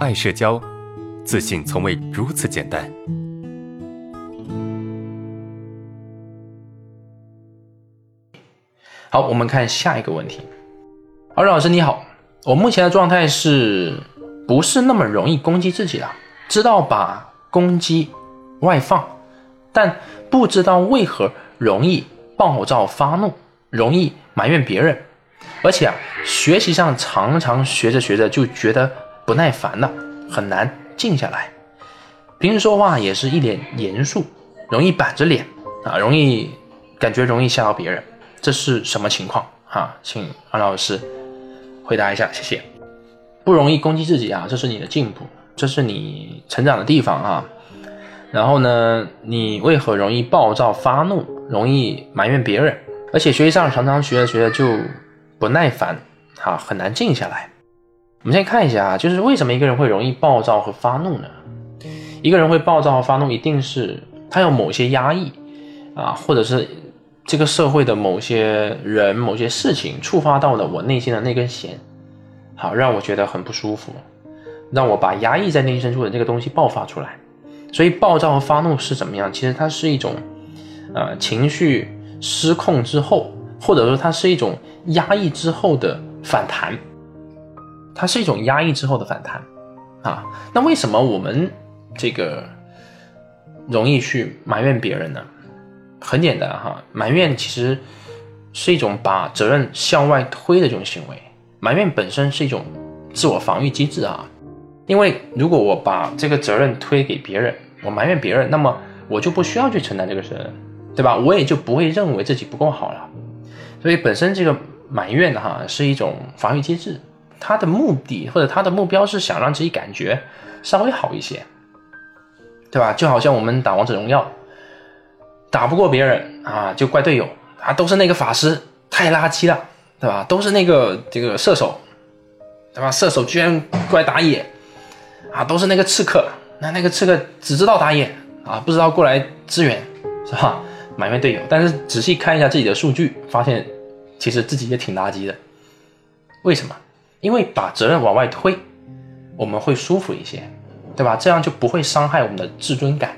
爱社交，自信从未如此简单。好，我们看下一个问题。二老师你好，我目前的状态是不是那么容易攻击自己了？知道把攻击外放，但不知道为何容易暴躁发怒，容易埋怨别人，而且啊，学习上常常学着学着就觉得不耐烦了，很难静下来。平时说话也是一脸严肃，容易板着脸啊，容易感觉容易吓到别人。这是什么情况啊？请安老师回答一下，谢谢。不容易攻击自己啊，这是你的进步，这是你成长的地方啊。然后呢，你为何容易暴躁发怒，容易埋怨别人，而且学习上常常学着学着就不耐烦，啊，很难静下来。我们先看一下啊，就是为什么一个人会容易暴躁和发怒呢？一个人会暴躁和发怒，一定是他有某些压抑啊，或者是。这个社会的某些人、某些事情触发到了我内心的那根弦，好让我觉得很不舒服，让我把压抑在内心深处的这个东西爆发出来。所以暴躁和发怒是怎么样？其实它是一种，呃，情绪失控之后，或者说它是一种压抑之后的反弹，它是一种压抑之后的反弹啊。那为什么我们这个容易去埋怨别人呢？很简单哈，埋怨其实是一种把责任向外推的这种行为。埋怨本身是一种自我防御机制啊，因为如果我把这个责任推给别人，我埋怨别人，那么我就不需要去承担这个责任，对吧？我也就不会认为自己不够好了。所以本身这个埋怨哈是一种防御机制，他的目的或者他的目标是想让自己感觉稍微好一些，对吧？就好像我们打王者荣耀。打不过别人啊，就怪队友啊，都是那个法师太垃圾了，对吧？都是那个这个射手，对吧？射手居然过来打野啊，都是那个刺客，那那个刺客只知道打野啊，不知道过来支援，是吧？埋怨队友，但是仔细看一下自己的数据，发现其实自己也挺垃圾的。为什么？因为把责任往外推，我们会舒服一些，对吧？这样就不会伤害我们的自尊感，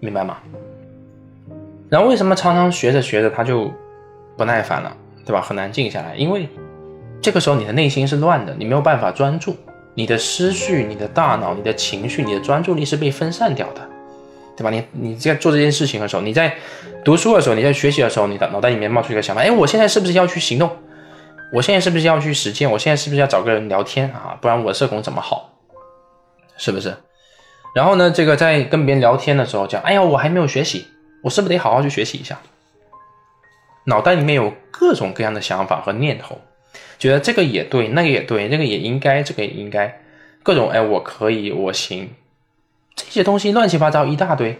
明白吗？然后为什么常常学着学着他就不耐烦了，对吧？很难静下来，因为这个时候你的内心是乱的，你没有办法专注，你的思绪、你的大脑、你的情绪、你的专注力是被分散掉的，对吧？你你在做这件事情的时候，你在读书的时候，你在学习的时候，你的脑袋里面冒出一个想法：哎，我现在是不是要去行动？我现在是不是要去实践？我现在是不是要找个人聊天啊？不然我社恐怎么好？是不是？然后呢，这个在跟别人聊天的时候讲：哎呀，我还没有学习。我是不是得好好去学习一下？脑袋里面有各种各样的想法和念头，觉得这个也对，那个也对，那个也应该，这个也应该，各种哎，我可以，我行，这些东西乱七八糟一大堆，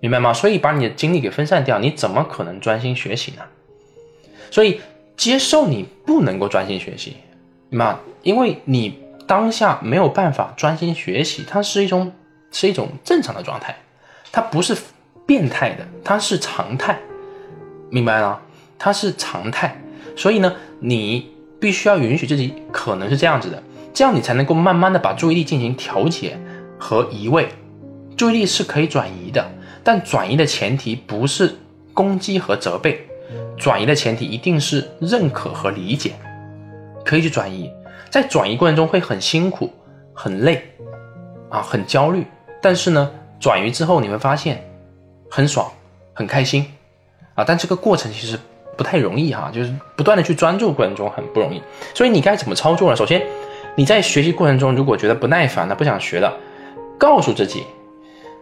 明白吗？所以把你的精力给分散掉，你怎么可能专心学习呢？所以接受你不能够专心学习，那因为你当下没有办法专心学习，它是一种是一种正常的状态，它不是。变态的，它是常态，明白了？它是常态，所以呢，你必须要允许自己可能是这样子的，这样你才能够慢慢的把注意力进行调节和移位。注意力是可以转移的，但转移的前提不是攻击和责备，转移的前提一定是认可和理解。可以去转移，在转移过程中会很辛苦、很累啊，很焦虑，但是呢，转移之后你会发现。很爽，很开心，啊！但这个过程其实不太容易哈，就是不断的去专注过程中很不容易。所以你该怎么操作呢？首先，你在学习过程中如果觉得不耐烦了、不想学了，告诉自己，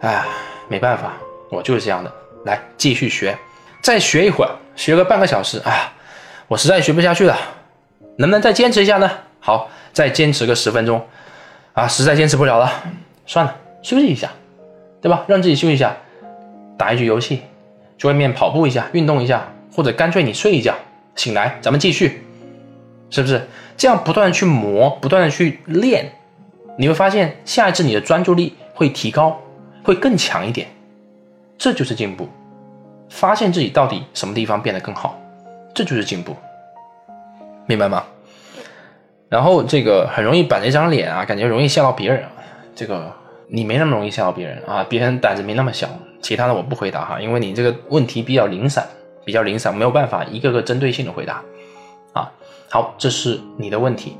哎，没办法，我就是这样的，来继续学，再学一会儿，学个半个小时，哎，我实在学不下去了，能不能再坚持一下呢？好，再坚持个十分钟，啊，实在坚持不了了，算了，休息一下，对吧？让自己休息一下。打一局游戏，去外面跑步一下，运动一下，或者干脆你睡一觉，醒来咱们继续，是不是？这样不断的去磨，不断的去练，你会发现下一次你的专注力会提高，会更强一点，这就是进步。发现自己到底什么地方变得更好，这就是进步，明白吗？然后这个很容易板着一张脸啊，感觉容易吓到别人。这个你没那么容易吓到别人啊，别人胆子没那么小。其他的我不回答哈，因为你这个问题比较零散，比较零散，没有办法一个个针对性的回答。啊，好，这是你的问题。